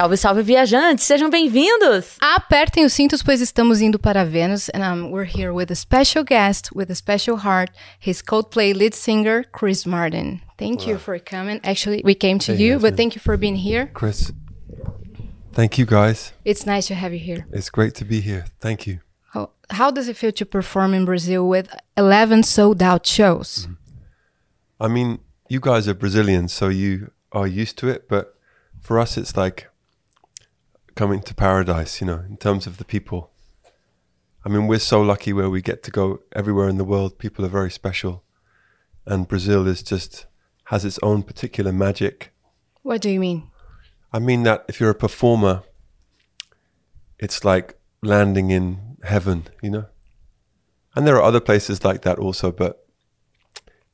Salve, salve, viajantes! Sejam bem-vindos! Apertem os cintos, pois estamos indo para Vênus. And um, we're here with a special guest, with a special heart, his Coldplay lead singer, Chris Martin. Thank you for coming. Actually, we came to Hey, you, Yasmin. but thank you for being here. Chris, thank you guys. It's nice to have you here. It's great to be here. Thank you. How, how does it feel to perform in Brazil with 11 sold out shows? I mean, you guys are Brazilians, so you are used to it, but for us, it's like coming to paradise, you know, in terms of the people. I mean, we're so lucky where we get to go everywhere in the world. People are very special. And Brazil is just, has its own particular magic. What do you mean? I mean that if you're a performer, it's like landing in heaven, you know? And there are other places like that also, but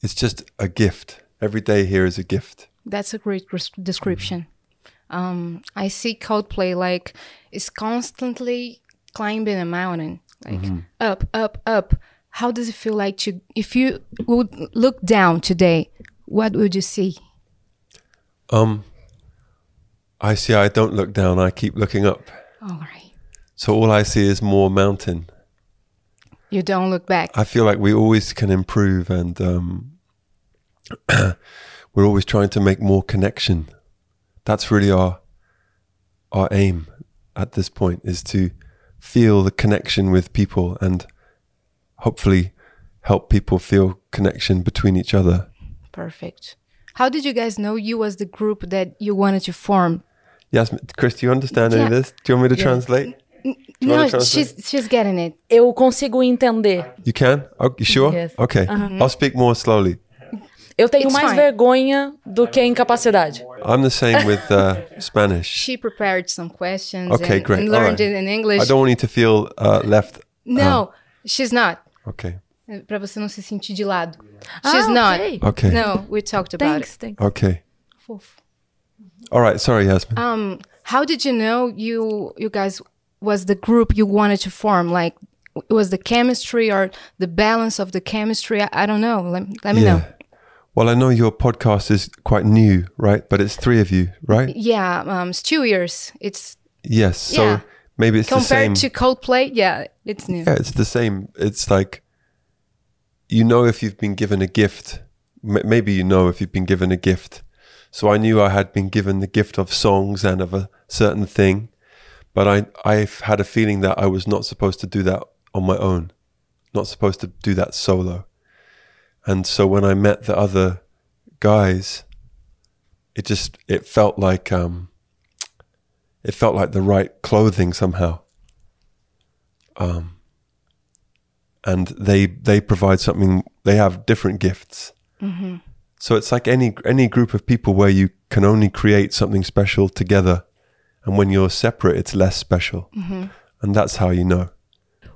it's just a gift. Every day here is a gift. That's a great description. Um, I see Coldplay like it's constantly climbing a mountain, like up, up, up. How does it feel like to if you would look down today? What would you see? Um I see I don't look down, I keep looking up. All right, So all I see is more mountain. you don't look back. I feel like we always can improve and um, we're always trying to make more connection. That's really our our aim at this point is to feel the connection with people and hopefully help people feel connection between each other. Perfect. How did you guys know you was the group that you wanted to form? Yes, Chris, do you understand any of this? Do you want me to translate? No, translate? she's she's getting it. Eu consigo entender. You can? Oh, you sure? Yes. Okay. Uh-huh. I'll speak more slowly. Eu tenho It's mais fine. vergonha do que incapacidade. I'm the same with uh, Spanish. She prepared some questions Okay, and, great. and learned right. it in English. I don't want you to feel uh, left. No, she's not. Okay. Pra você não se sentir de lado. Ah, She's not. ok. Okay. No, we talked about Thanks, it. thanks. Okay. Fofo. All right. Sorry, Yasmin. Um, how did you know you you guys was the group you wanted to form? Like, it was the chemistry or the balance of the chemistry? I, I don't know. Let, let me know. Well, I know your podcast is quite new, right? But it's three of you, right? Yeah, um, it's two years. It's Yes. So Yeah. maybe it's the same. compared to Coldplay. Yeah, it's new. yeah, it's the same. It's like you know if you've been given a gift. M- maybe you know if you've been given a gift. So I knew I had been given the gift of songs and of a certain thing, but I I've had a feeling that I was not supposed to do that on my own, not supposed to do that solo. And so when I met the other guys, it just it felt like um it felt like the right clothing somehow. Um and they they provide something they have different gifts. So it's like any any group of people where you can only create something special together and when you're separate it's less special. And that's how you know.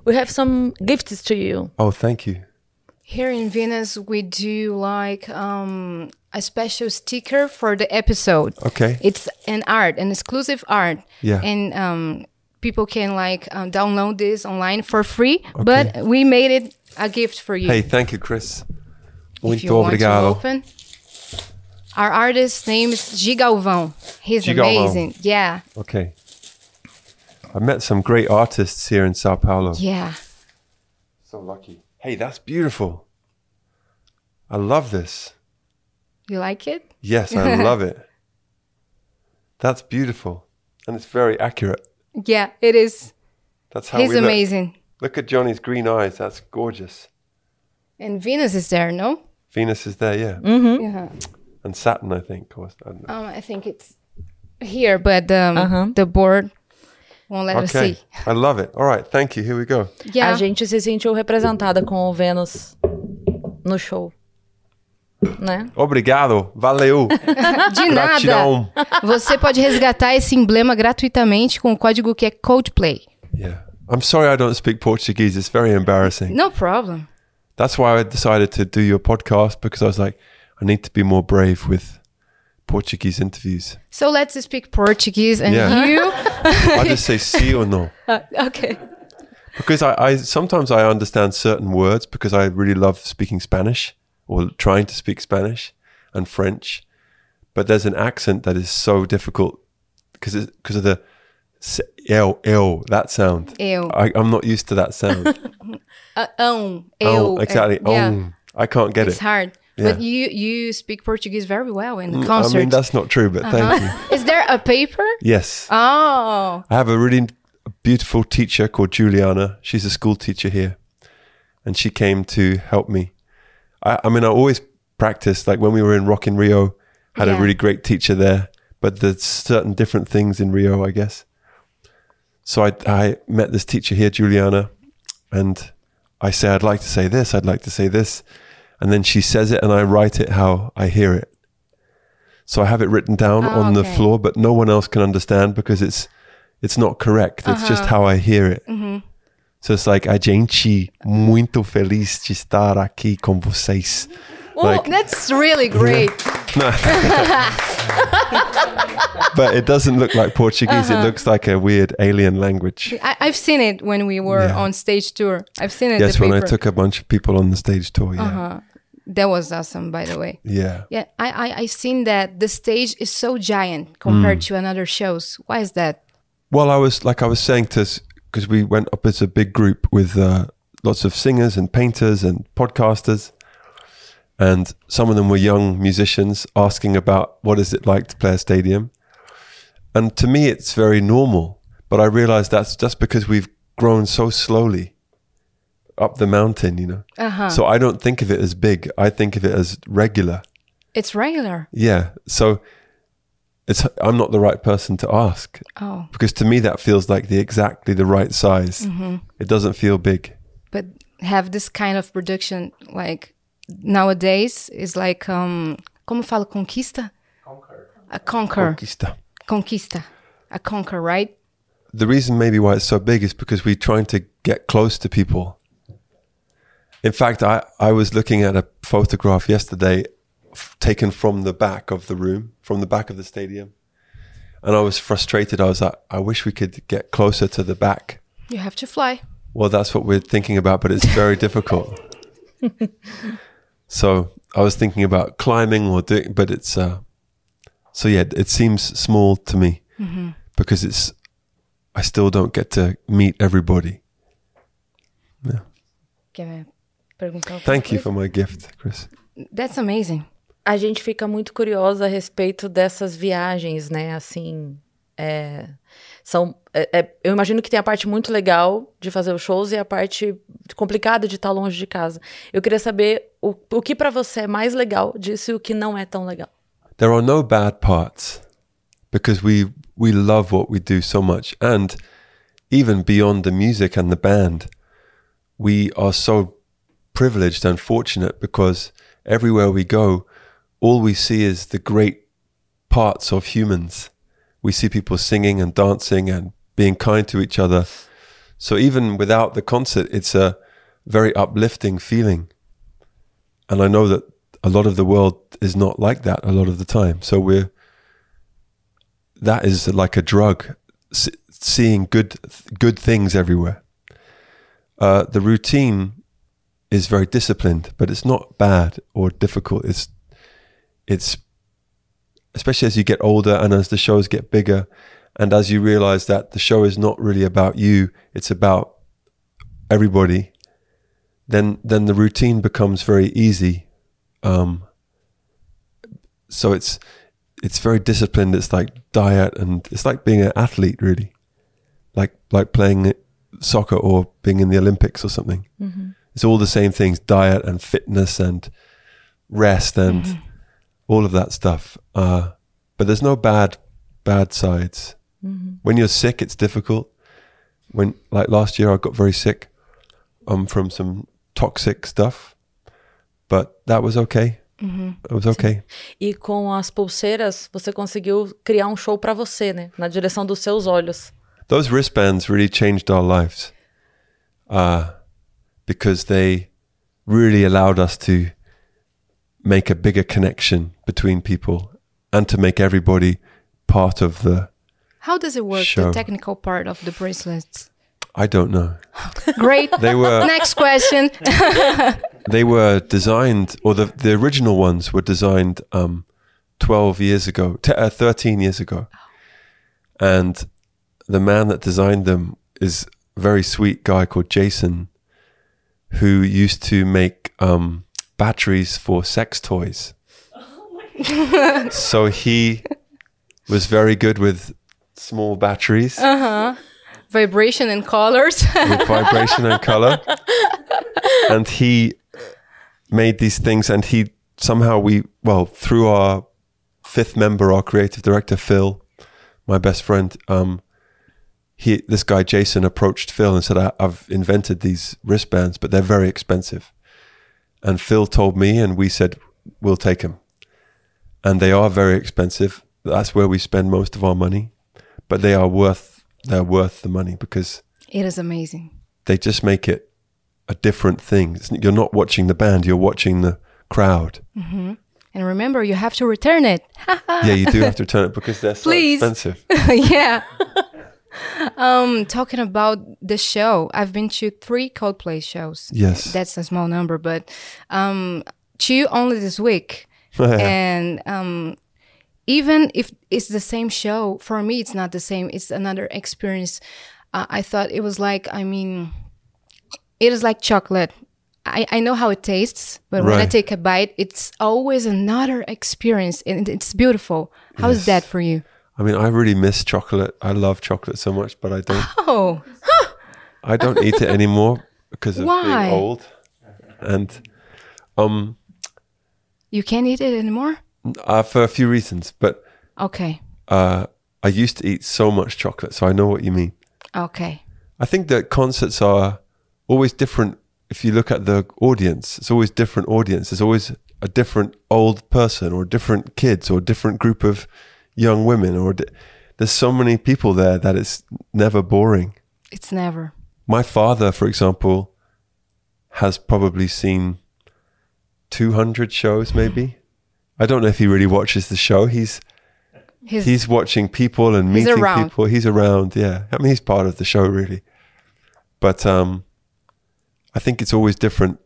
We have some gifts to you. Oh, thank you. Here in Venus, we do like um, a special sticker for the episode. Okay. It's an art, an exclusive art. Yeah. And um, people can like um, download this online for free. Okay. But we made it a gift for you. Hey, thank you, Chris. you Muito want to obrigado. open. Our artist's name is G Galvão. He's Gi Galvão. amazing. Yeah. Okay. I met some great artists here in Sao Paulo. Yeah. So lucky. Hey, that's beautiful. I love this. You like it? Yes, I love it. That's beautiful. And it's very accurate. Yeah, it is. That's how He's we look. amazing. Look at Johnny's green eyes. That's gorgeous. And Venus is there, no? Venus is there, yeah. Yeah. And Saturn, I think. Or, I don't know. Um, I think it's here, but um, Uh-huh. the board won't let us see. I love it. All right. Thank you. Here we go. Yeah. A gente se sentiu representada com o Vênus no show. Né? Obrigado. Valeu. De nada. Você pode resgatar esse emblema gratuitamente com o código que é Coldplay. Yeah. I'm sorry I don't speak Portuguese. It's very embarrassing. No problem. That's why I decided to do your podcast because I was like, I need to be more brave with Portuguese interviews. So let's speak Portuguese and Yeah. you. I just say sí or no. okay. Because I, I sometimes I understand certain words because I really love speaking Spanish or trying to speak Spanish and French. But there's an accent that is so difficult because because of the s- ew, ew, that sound. Eu. I, I'm not used to that sound. Uh, um, eu. oh, exactly. uh, yeah. Oh, I can't get It's it. It's hard. Yeah. But you you speak Portuguese very well in the I mean, that's not true, but thank you. Is there a paper? Yes. Oh. I have a really beautiful teacher called Juliana. She's a school teacher here. And she came to help me. I, I mean, I always practiced, like when we were in Rock in Rio, had Yeah. a really great teacher there, but there's certain different things in Rio, I guess. So I, I met this teacher here, Juliana, and I say, I'd like to say this, I'd like to say this. And then she says it, and I write it how I hear it. So I have it written down Oh, on the floor, but no one else can understand because it's it's not correct. It's just Uh-huh. how I hear it. Mm-hmm. So it's like a gente muito feliz de estar aqui com vocês. Oh, Like- that's really great. But it doesn't look like Portuguese. Uh-huh. It looks like a weird alien language. I, I've seen it when we were Yeah. on stage tour. I've seen it. Yes, the when I took a bunch of people on the stage tour. Yeah. Uh-huh. That was awesome, by the way. Yeah. Yeah, I, I I've seen that the stage is so giant compared Mm. to another shows. Why is that? Well, I was like I was saying to because we went up as a big group with uh, lots of singers and painters and podcasters, and some of them were young musicians asking about what is it like to play a stadium, and to me it's very normal. But I realize that's just because we've grown so slowly up the mountain, you know. Uh-huh. So I don't think of it as big. I think of it as regular. It's regular. Yeah. So it's I'm not the right person to ask Oh, because to me that feels like the exactly the right size. It doesn't feel big. but have this kind of production like nowadays is like um como fala conquista? Conquer. A conquer. Conquista. Conquista. A conquer, right? The reason maybe why it's so big is because we're trying to get close to people. In fact, I, I was looking at a photograph yesterday f- taken from the back of the room, from the back of the stadium. And I was frustrated. I was like, I wish we could get closer to the back. You have to fly. Well, that's what we're thinking about, but it's very difficult. so I was thinking about climbing or doing, but it's uh, so yeah, it seems small to me because it's I still don't get to meet everybody. Alguma Thank you for my gift, Chris. That's amazing. A gente fica muito curiosa a respeito dessas viagens, né? Assim, é, são, é- é- eu imagino que tem a parte muito legal de fazer os shows e a parte complicada de estar longe de casa. Eu queria saber o, o que pra você é mais legal disso e o que não é tão legal. There are no bad parts because we we love what we do so much, and even beyond the music and the band, we are so privileged and fortunate because everywhere we go, all we see is the great parts of humans. We see people singing and dancing and being kind to each other. So even without the concert, it's a very uplifting feeling. And I know that a lot of the world is not like that a lot of the time. So we're that is like a drug, seeing good good things everywhere. Uh, the routine is very disciplined, but it's not bad or difficult. It's it's especially as you get older and as the shows get bigger, and as you realize that the show is not really about you; it's about everybody. Then then the routine becomes very easy. Um, so it's it's very disciplined. It's like diet, and it's like being an athlete, really, like like playing soccer or being in the Olympics or something. It's all the same things: diet and fitness and rest and all of that stuff. Uh, but there's no bad bad sides. When you're sick, it's difficult. When like last year, I got very sick um, from some toxic stuff, but that was okay. It was okay. E com as pulseiras, você conseguiu criar um show para você, né? Na direção dos seus olhos. those wristbands really changed our lives uh, because they really allowed us to make a bigger connection between people and to make everybody part of the How does it work, Show. the technical part of the bracelets? i don't know Great. they were Next question. they were designed or the, the original ones were designed um, 12 years ago t- uh, 13 years ago and the man that designed them is a very sweet guy called Jason, who used to make um, batteries for sex toys. so he was very good with small batteries Vibration and colors. with vibration and color. And he made these things, and he somehow we well through our fifth member, our creative director Phil, my best friend. Um, he this guy Jason approached Phil and said, I, "I've invented these wristbands, but they're very expensive." And Phil told me, and we said, "We'll take them." And they are very expensive. That's where we spend most of our money, but they are worth they're worth the money because it is amazing. they just make it a different thing. You're not watching the band; you're watching the crowd. Mm-hmm. And remember, you have to return it. yeah, you do have to return it because they're so Please. expensive. yeah. Um, talking about the show, I've been to three Coldplay shows. Yes. That's a small number, but um, two only this week. and um, even if it's the same show, for me, it's not the same. It's another experience. Uh, I thought it was like, I mean, it is like chocolate. I, I know how it tastes, but when I take a bite, it's always another experience and it's beautiful. How is Yes. that for you? I mean, I really miss chocolate. I love chocolate so much, but I don't. Oh, I don't eat it anymore because of Why? being old. And um, you can't eat it anymore? uh, for a few reasons, but Okay. uh, I used to eat so much chocolate, so I know what you mean. Okay. I think that concerts are always different. If you look at the audience, it's always different audience. There's always a different old person, or different kids, or different group of young women, or there's so many people there that it's never boring. It's never. My father, for example, has probably seen 200 shows, maybe. I don't know if he really watches the show. He's His, he's watching people and meeting around. people. He's around, yeah. I mean, he's part of the show, really. But um, I think it's always different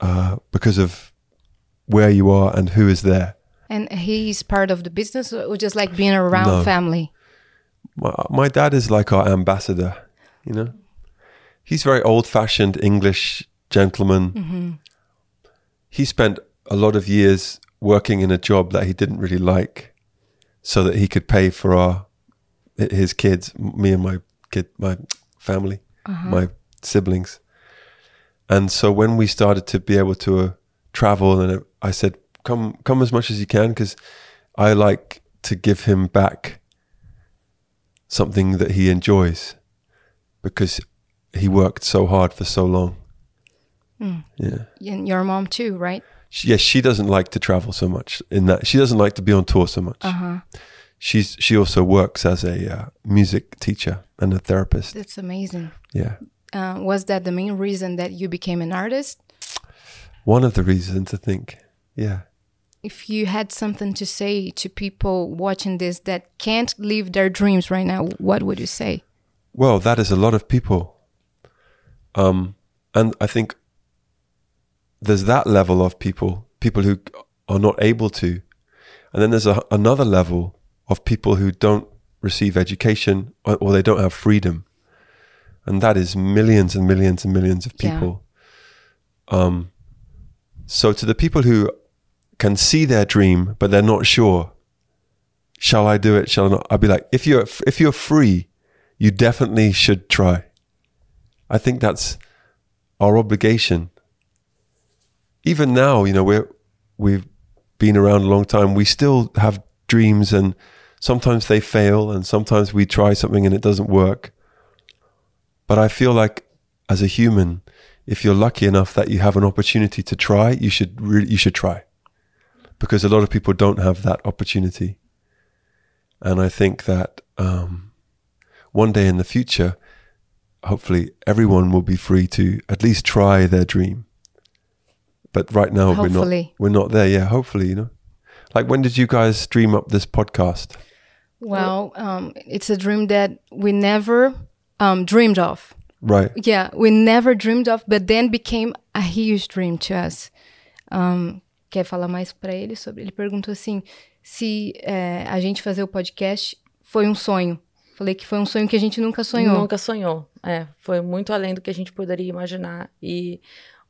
uh, because of where you are and who is there. And he's part of the business or just like being around No. family? My, my dad is like our ambassador, you know. He's very old-fashioned English gentleman. Mm-hmm. He spent a lot of years working in a job that he didn't really like, so that he could pay for our his kids, me and my kid, my family, uh-huh. my siblings. And so when we started to be able to uh, travel, and uh, I said, "Come, come as much as you can," because I like to give him back something that he enjoys because he worked so hard for so long. Yeah. And your mom too, right? She, yes, she doesn't like to travel so much. In that, she doesn't like to be on tour so much. Uh-huh. She's she also works as a uh, music teacher and a therapist. That's amazing. Yeah, Uh, was that the main reason that you became an artist? one of the reasons I think. Yeah, If you had something to say to people watching this that can't live their dreams right now, what would you say? well, that is a lot of people. Um, and I think there's that level of people, people who are not able to, and then there's a, another level of people who don't receive education or, or they don't have freedom, and that is millions and millions and millions of Yeah. people. Um, so to the people who can see their dream but they're not sure, shall I do it? Shall I not? I'd be like, if you're if you're free, you definitely should try. I think that's our obligation. Even now, you know, we're we've been around a long time. We still have dreams, and sometimes they fail, and sometimes we try something and it doesn't work. But I feel like, as a human, if you're lucky enough that you have an opportunity to try, you should you should try, because a lot of people don't have that opportunity. And I think that um, one day in the future, hopefully everyone will be free to at least try their dream. But right now we're not we're not there. Yeah, hopefully, you know. Like when did you guys dream up this podcast? Well, um, it's a dream that we never um, dreamed of. Right. Yeah, we never dreamed of, but then became a huge dream to us. Um, quer falar mais para ele sobre? Ele perguntou assim: se eh, a gente fazer o podcast foi um sonho. Falei que foi um sonho que a gente nunca sonhou. Nunca sonhou. É, foi muito além do que a gente poderia imaginar. E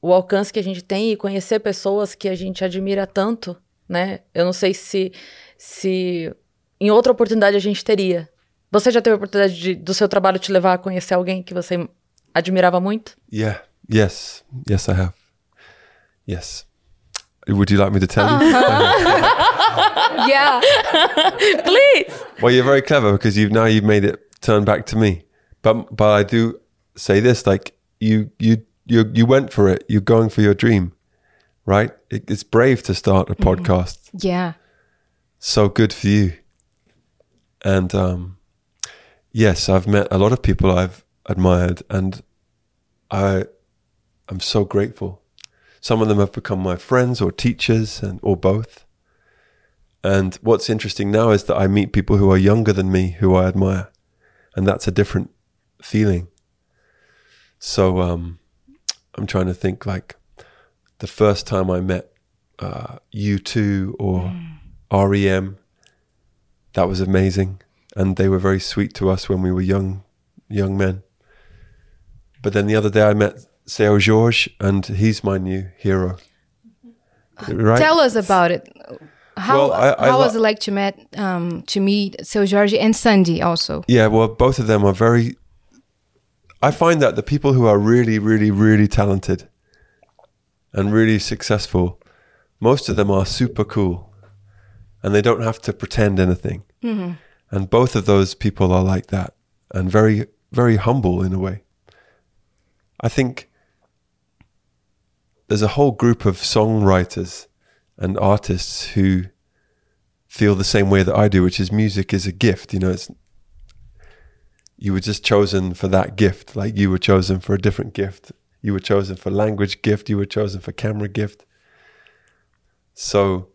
o alcance que a gente tem e conhecer pessoas que a gente admira tanto, né? Eu não sei se, se em outra oportunidade a gente teria. Você já teve a oportunidade de, do seu trabalho te levar a conhecer alguém que você admirava muito? Yeah. Yes. Yes, I have. Yes. Would you like me to tell you? yeah. Please. Well, you're very clever because you've now you've made it turn back to me. But but I do say this: like you you you you went for it. You're going for your dream, right? It, it's brave to start a podcast. Yeah. So good for you. And um, yes, I've met a lot of people I've admired, and I I'm so grateful. Some of them have become my friends or teachers, and or both. And what's interesting now is that I meet people who are younger than me who I admire, and that's a different feeling. So um, I'm trying to think like the first time I met uh, U2 or REM, that was amazing, and they were very sweet to us when we were young, young men. But then the other day I met Seu Jorge, and he's my new hero. Right? Tell us about it. How Well, I- I how was it like to meet um to meet Seu Jorge and Sandy also? Yeah, well, both of them are very. I find that the people who are really, really, really talented and really successful, most of them are super cool and they don't have to pretend anything. And both of those people are like that and very, very humble in a way. I think there's a whole group of songwriters and artists who feel the same way that I do, which is music is a gift. You know, it's you were just chosen for that gift, like you were chosen for a different gift. You were chosen for language gift. You were chosen for camera gift. So,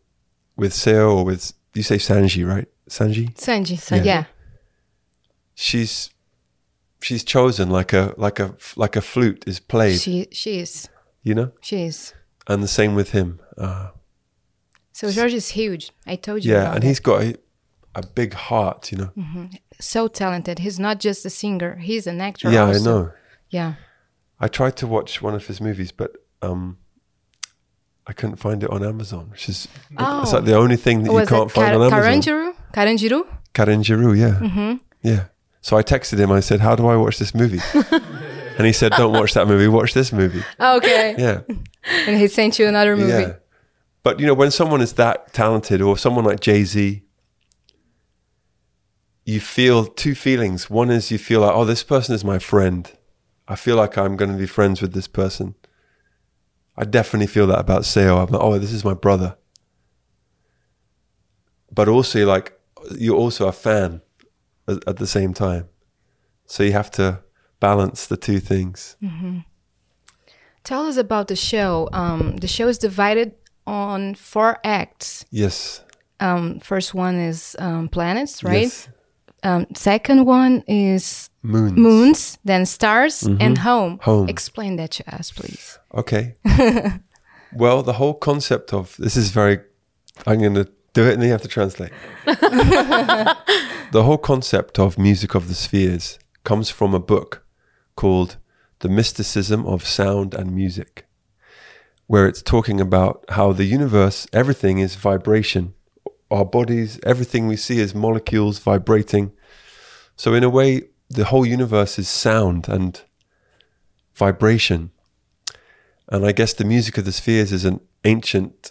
with Seu or with you say Sanji, right? Sanji. Sandy. Yeah. Yeah. She's she's chosen like a like a like a flute is played. She she is. You know, She is. and the same with him. Uh, Seu Jorge is huge. I told you. yeah, and that. he's got a, a big heart. You know. so talented. He's not just a singer. He's an actor. Yeah, I know. Yeah. I tried to watch one of his movies, but um, I couldn't find it on Amazon, which is it's Oh. like the only thing that you can't find on Amazon. Carandiru? Carandiru? Carandiru, yeah, Mm-hmm. yeah. So I texted him. I said, "How do I watch this movie?" and he said, "Don't watch that movie. Watch this movie." Oh, okay. Yeah, And he sent you another movie. yeah. But you know, when someone is that talented, or someone like Jay Z, you feel two feelings. One is you feel like, "Oh, this person is my friend. I feel like I'm going to be friends with this person." I definitely feel that about Seu. I'm like, "Oh, this is my brother." But also, like, you're also a fan at, at the same time. So you have to balance the two things. Tell us about the show. Um, the show is divided on four acts. Yes. Um, first one is um, planets, right? Yes. Um, second one is Moons. moons, then stars, and home. Mm-hmm. Home. Explain that to us, please. Okay. well, the whole concept of this is very. I'm going to do it, and then you have to translate. the whole concept of music of the spheres comes from a book called "The Mysticism of Sound and Music," where it's talking about how the universe, everything is vibration. Our bodies, everything we see is molecules vibrating. So, in a way, the whole universe is sound and vibration. And I guess the music of the spheres is an ancient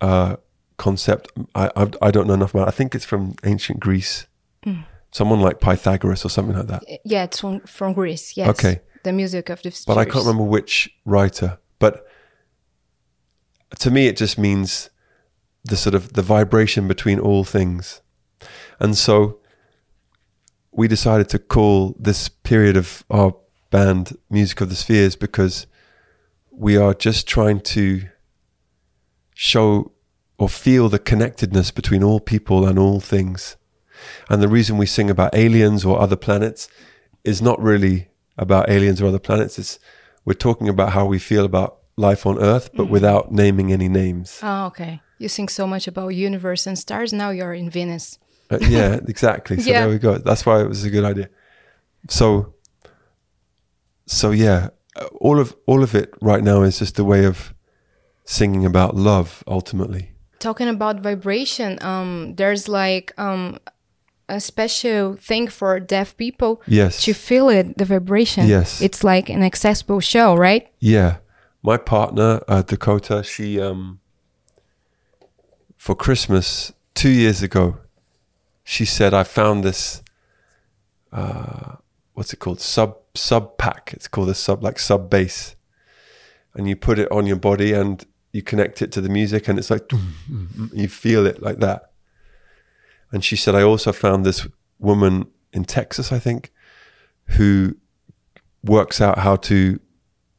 uh, concept. I, I I don't know enough about. it. I think it's from ancient Greece. Someone like Pythagoras or something like that. Yeah, it's from, from Greece. Yes. Okay. The music of the spheres. But I can't remember which writer. But to me, it just means the sort of the vibration between all things. And so we decided to call this period of our band Music of the Spheres because we are just trying to show or feel the connectedness between all people and all things. And the reason we sing about aliens or other planets is not really about aliens or other planets. It's we're talking about how we feel about life on Earth, but without naming any names. Oh, okay. You think so much about universe and stars. Now you're in Venus. Uh, yeah, exactly. So Yeah. there we go. That's why it was a good idea. So, so yeah, uh, all of all of it right now is just a way of singing about love. Ultimately, Talking about vibration, um, there's like um, a special thing for deaf people yes, to feel it, the vibration. Yes. It's like an accessible show, right? yeah. My partner uh, Dakota, she um, for Christmas two years ago, she said, "I found this. Uh, what's it called? Sub SubPac. It's called a sub like sub bass, and you put it on your body and you connect it to the music, and it's like you feel it like that." And she said, "I also found this woman in Texas, I think, who works out how to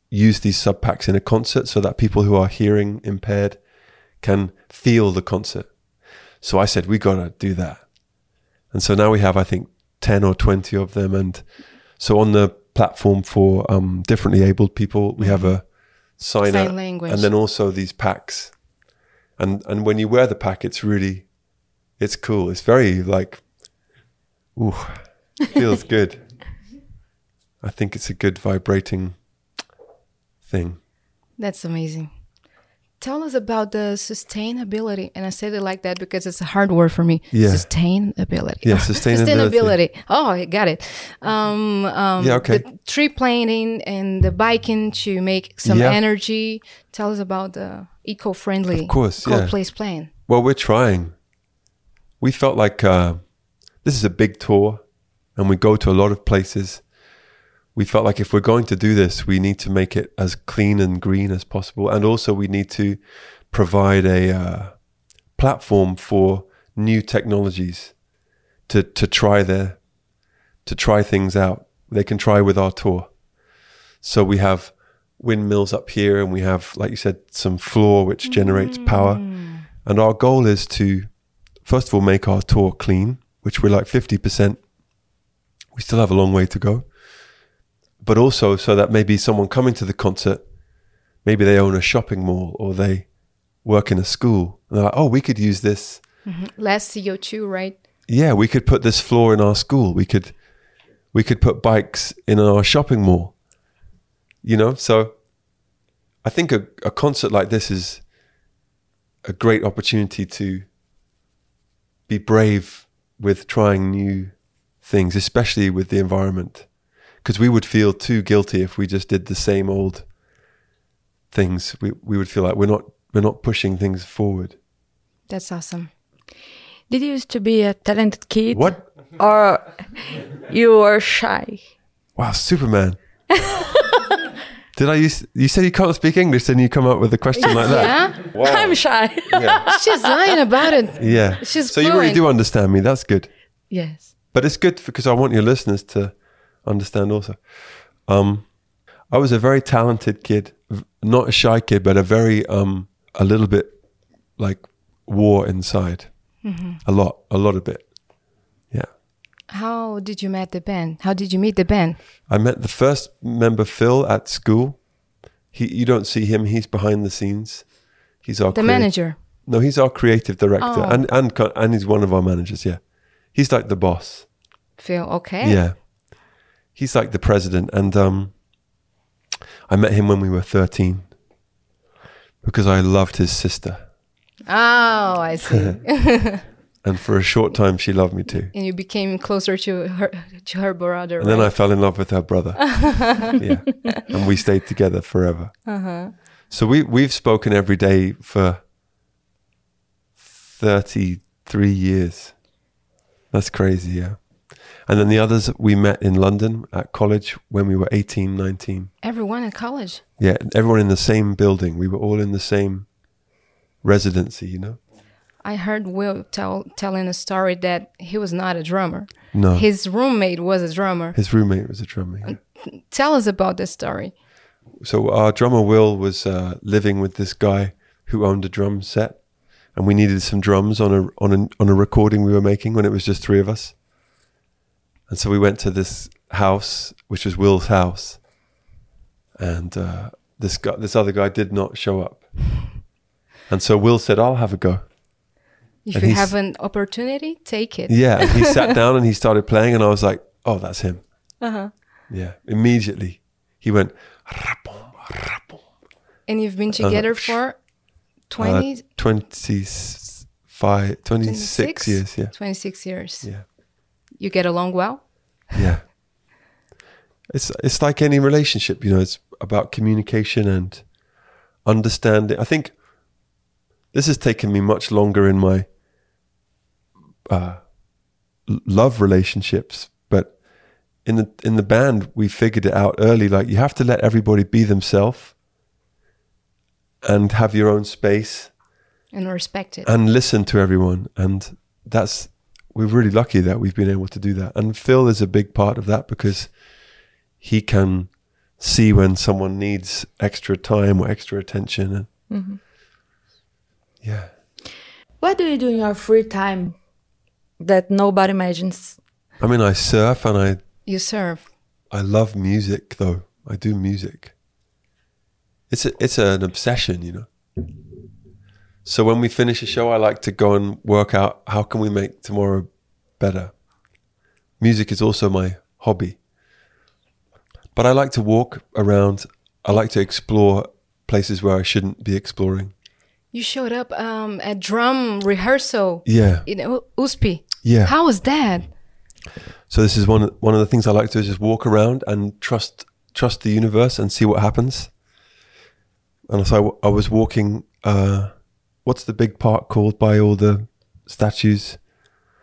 use these SubPacs in a concert so that people who are hearing impaired can feel the concert." So I said, "We gotta do that." And so now we have, I think, 10 or 20 of them. And so on the platform for um, differently abled people, we have a sign, Sign out, language. and then also these packs. And and when you wear the pack, it's really, it's cool. It's very like, ooh, feels good. I think it's a good vibrating thing. That's amazing. Tell us about the sustainability, and I said it like that because it's a hard word for me. Yeah. Sustainability. Yeah, sustainability. sustainability. Oh, I got it. Um, um, Yeah, okay. The tree planting and the biking to make some Yeah. energy. Tell us about the eco-friendly Of course, cold yeah. place plan. Well, we're trying. We felt like uh, this is a big tour and we go to a lot of places. We felt like if we're going to do this, we need to make it as clean and green as possible. And also, we need to provide a uh, platform for new technologies to, to try their, to try things out. They can try with our tour. So we have windmills up here, and we have, like you said, some floor which generates power. And our goal is to, first of all, make our tour clean, which we're like 50%. We still have a long way to go. But also, so that maybe someone coming to the concert, maybe they own a shopping mall or they work in a school. And they're like, oh, we could use this. Mm-hmm. Less CO2, right? Yeah, we could put this floor in our school. We could, we could put bikes in our shopping mall. You know, so I think a, a concert like this is a great opportunity to be brave with trying new things, especially with the environment. Because we would feel too guilty if we just did the same old things. We we would feel like we're not we're not pushing things forward. That's awesome. Did you used to be a talented kid? What? Or you were shy? Wow, Superman. Did I use? You said you can't speak English, then you come up with a question like that. Yeah, Wow. I'm shy. Yeah. she's lying about it. yeah. She's so you really do understand me. That's good. yes. But it's good because I want your listeners to understand also. Um, I was a very talented kid, not a shy kid, but a very um, a little bit like war inside. A lot, a lot of it. How did you meet the band? How did you meet the band? I met the first member Phil at school. He, you don't see him. He's behind the scenes. He's our The manager. No, he's our creative director, Oh. and and and he's one of our managers. Yeah, he's like the boss. Phil, okay. Yeah, he's like the president, and um, I met him when we were thirteen because I loved his sister, Oh, I see. and for a short time she loved me too. and you became closer to her to her brother. And then I fell in love with her brother. yeah, and we stayed together forever. Uh-huh. So we we've spoken every day for thirty three years. That's crazy, yeah. And then the others we met in London at college when we were 18, 19. Everyone in college. Yeah, everyone in the same building. We were all in the same residency, you know? I heard Will tell telling a story that he was not a drummer. No. His roommate was a drummer. His roommate was a drummer. yeah. Tell us about this story. So our drummer Will was uh, living with this guy who owned a drum set, and we needed some drums on a on a on a recording we were making when it was just three of us. And so we went to this house, which was Will's house, and uh, this guy, this other guy, did not show up. And so Will said, "I'll have a go." If And you have an opportunity, take it. Yeah, he sat down and he started playing, and I was like, "Oh, that's him." Uh-huh. Yeah, immediately he went. "Rapom, rapom." And you've been together for Uh, 20, 25, 26 years. Yeah, 26 years. yeah, You get along well? yeah. It's it's like any relationship, you know. It's about communication and understanding. I think this has taken me much longer in my uh, love relationships, but in the in the band, we figured it out early. Like you have to let everybody be themselves and have your own space And respect it. and listen to everyone. And that's we're really lucky that we've been able to do that. And Phil is a big part of that because he can see when someone needs extra time or extra attention. And yeah. What do you do in your free time that nobody imagines? I mean, I surf and I you surf. I love music though. I do music. It's a, it's an obsession, you know. So when we finish a show, I like to go and work out how can we make tomorrow better. Music is also my hobby. But I like to walk around. I like to explore places where I shouldn't be exploring. You showed up um, at drum rehearsal Yeah. in U- USP. Yeah. How was that? So this is one one of the things I like to do is just walk around and trust trust the universe and see what happens. And so I, w- I was walking. Uh, what's the big park called by all the statues?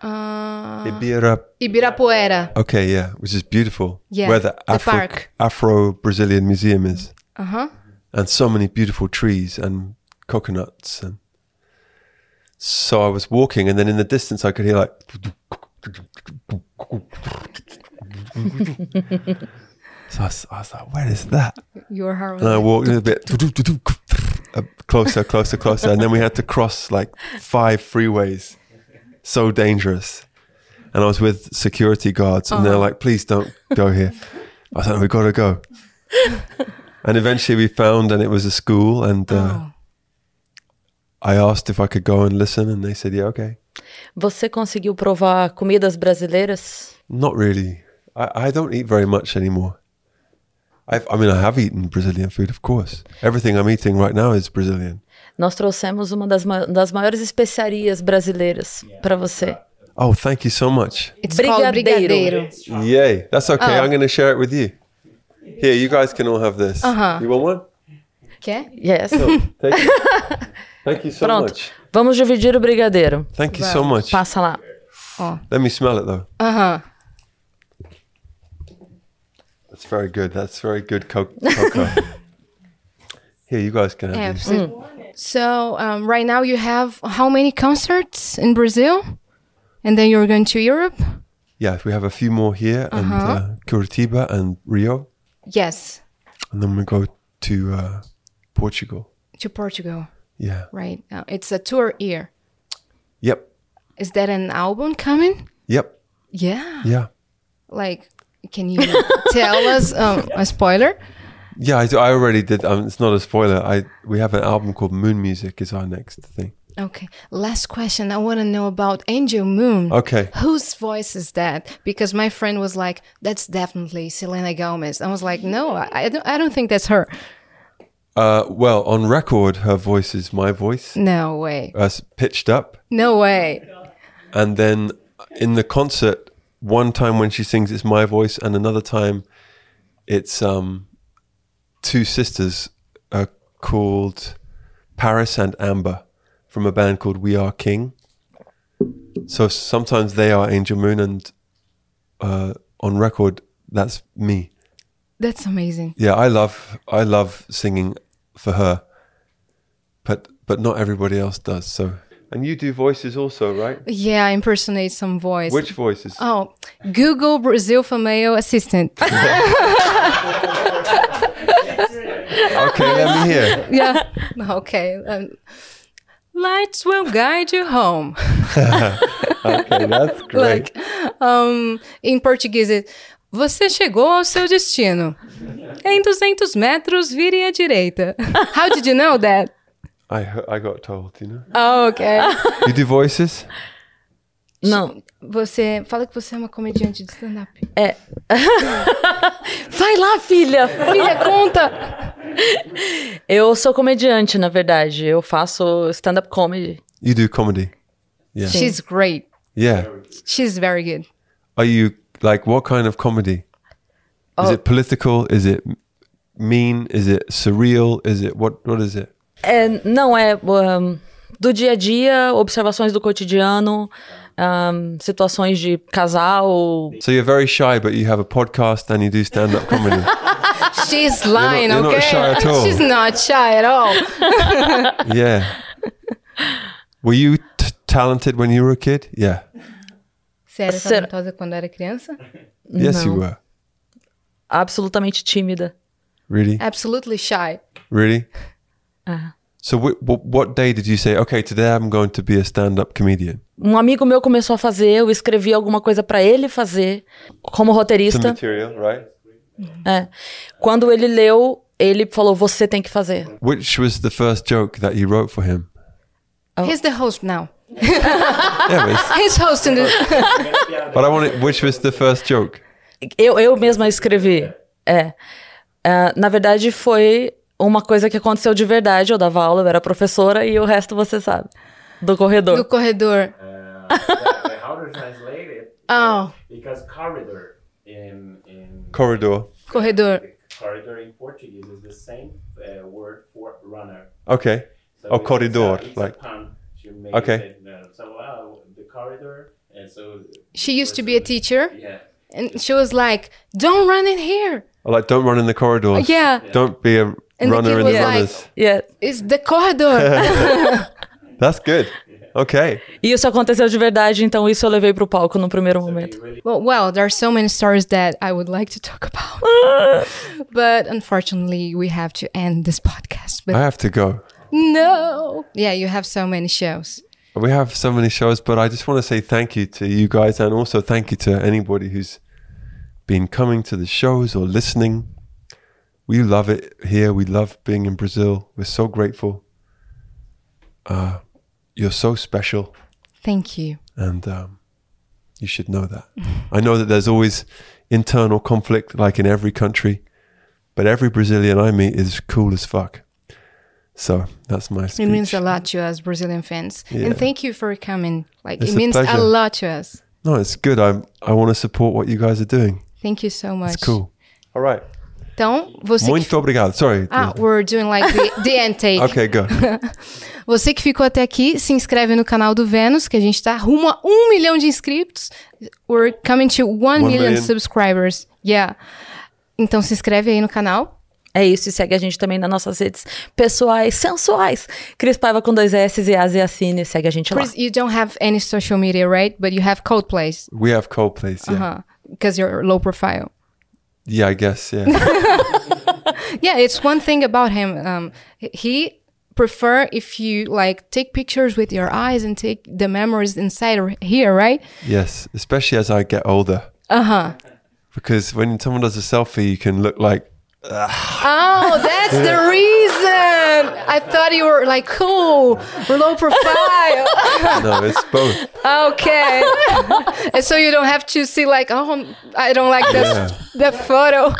Uh, Ibira. Ibirapuera. Okay, yeah, which is beautiful. Yeah, where the Afro. Afro Brazilian Museum is, Uh huh. and so many beautiful trees and coconuts and. So I was walking, and then in the distance, I could hear like. So I was, I was like, "Where is that?" Your heart And I walked in a bit closer, closer, closer, and then we had to cross like five freeways. So dangerous. And I was with security guards, and they're like, "Please don't go here." I was like, "We got to go." and eventually, we found, and it was a school, and uh, oh. I asked if I could go and listen, and they said, "Yeah, okay." Você conseguiu provar comidas brasileiras? Not really. I, I don't eat very much anymore. I've, I mean, I have eaten Brazilian food, of course. Everything I'm eating right now is Brazilian. Nós trouxemos uma das, ma- das maiores especiarias brasileiras para você. Oh, thank you so much. It's called Brigadeiro. brigadeiro. Yay. That's okay. Oh. I'm going to share it with you. Here, you guys can all have this. Uh-huh. You want one? Okay. Yes. No, take it. Thank you so Pronto. much. Vamos dividir o brigadeiro. Thank you so much. Passa lá. Let me smell it though. Huh. That's very good. That's very good co- cocoa. Here, you guys can have Yeah, these. so, so um, right now you have how many concerts in Brazil? And then you're going to Europe? Yeah, we have a few more here and Uh-huh. uh, Curitiba and Rio. Yes, And then we go to uh, Portugal. to Portugal. Yeah. Right. Uh, it's a tour year. Yep. Is that an album coming? Yep. Yeah. Yeah. Like, can you tell us um, a spoiler? Yeah, I, I already did. Um, it's not a spoiler. I we have an album called Moon Music. Is our next thing. Okay. Last question. I want to know about Angel Moon. Okay. Whose voice is that? Because my friend was like, "That's definitely Selena Gomez." I was like, "No, I, I don't. I don't think that's her." Uh, well, on record, her voice is my voice, No way. uh, pitched up, No way. and then in the concert, one time when she sings, it's my voice, and another time, it's um, two sisters uh, called Paris and Amber from a band called We Are King. So sometimes they are Angel Moon, and uh, on record, that's me. That's amazing. Yeah, I love I love singing for her, but but not everybody else does. So, and you do voices also, right? Yeah, I impersonate some voice. Which voices? Oh, Google Brazil female assistant. Okay, let me hear. yeah. Okay. Um, lights will guide you home. Okay, that's great. Like, um, em português, é, você chegou ao seu destino. Em 200 metros, vire à direita. How did you know that? I he- I got told, you know. Oh, okay. You do voices? Não. Você fala que você é uma comediante de stand-up. É. Vai lá, filha! Filha, conta! Eu sou comediante, na verdade. Eu faço stand-up comedy. You do comedy? Yeah. She's great. Yeah. She's very good. Are you like what kind of comedy? Is Oh. it political? Is it mean? Is it surreal? Is it what? What is it? É, não, é um, do dia a dia, observações do cotidiano, um, situações de casal. So you're very shy, but you have a podcast and you do stand-up comedy. She's lying, you're not okay? shy at all. She's not shy at all. yeah. Were you t- talented when you were a kid? Yeah. Você era Será- talentosa quando era criança? Yes, you Não. were. Absolutamente tímida. Really? Absolutely shy. Really? Uh. So wh- wh- what day did you say, okay, today I'm going to be a stand-up comedian? Um amigo meu começou a fazer, eu escrevi alguma coisa pra ele fazer como Some roteirista. material, right? É. Quando ele leu, ele falou: "Você tem que fazer". Which was the first joke that you wrote for him? Oh. He's the host now. Yeah, but, He's hosting the... but I want it, which was the first joke? Eu, eu mesma escrevi. É. É, na verdade, foi uma coisa que aconteceu de verdade. Eu dava aula, eu era professora e o resto você sabe. Do corredor. do corredor. Uh, that- how to translate it? Oh. Because corridor in in Corridor. Corredor. corridor in Portuguese is the same uh, word for runner. Okay. So Oh, corridor, a- like- a pun. She made Okay. it, uh, so uh, the corridor, and so She used to be a teacher, yeah. and she was like, "Don't run in here." Or like, don't run in the corridors. Yeah, Don't be a And runner kid in the like- runners. Yeah. it's the corridor. That's good. Okay. E isso aconteceu de verdade, então isso eu levei pro palco no primeiro momento. well, well, there are so many stories that I would like to talk about, but unfortunately, we have to end this podcast. But I have to go. No, yeah, you have so many shows. We have so many shows, but I just want to say thank you to you guys and also thank you to anybody who's been coming to the shows or listening. We love it here. We love being in Brazil. We're so grateful. Uh, you're so special, Thank you. and um, you should know that. I know that there's always internal conflict, like in every country, but every Brazilian I meet is cool as fuck. So that's my speech. It means a lot to us Brazilian fans, Yeah. and thank you for coming. Like It's it a means a pleasure. lot to us. No, it's good. I I want to support what you guys are doing. Thank you so much. It's cool. All right. Então, você que Muito obrigado. Sorry. Ah, we're doing like the, the end take. Okay, go. Você que ficou até aqui, se inscreve no canal do Vênus, que a gente tá rumo a um milhão de inscritos. We're coming to one, One million, million. subscribers. Yeah. Então se inscreve aí no canal. É isso, e segue a gente também nas nossas redes pessoais, sensuais. Criss Paiva com dois S e Asi Assine, segue a gente lá. Chris, you don't have any social media, right? But you have Coldplays. We have Coldplay. Yeah. Uh-huh. Because you're low profile. Yeah, I guess. Yeah. Yeah, it's one thing about him. Um, he prefer if you like take pictures with your eyes and take the memories inside or here, right? yes, especially as I get older. Uh huh. Because when someone does a selfie, you can look like Oh, that's the reason. I thought you were like cool, low profile. no. It's both. okay, and so you don't have to see like, oh, I don't like this that photo.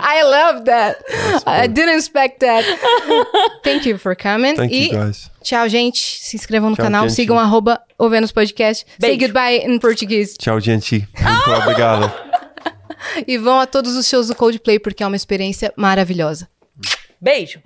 I love that. I didn't expect that. Thank you for coming. Thank e you guys. tchau, gente. Se inscrevam no Tchau, canal, gente. sigam arroba o Vênus Podcast. Say goodbye in português. Ciao, gente. Muito ah! obrigado. E vão a todos os shows do Coldplay porque é uma experiência maravilhosa. Beijo!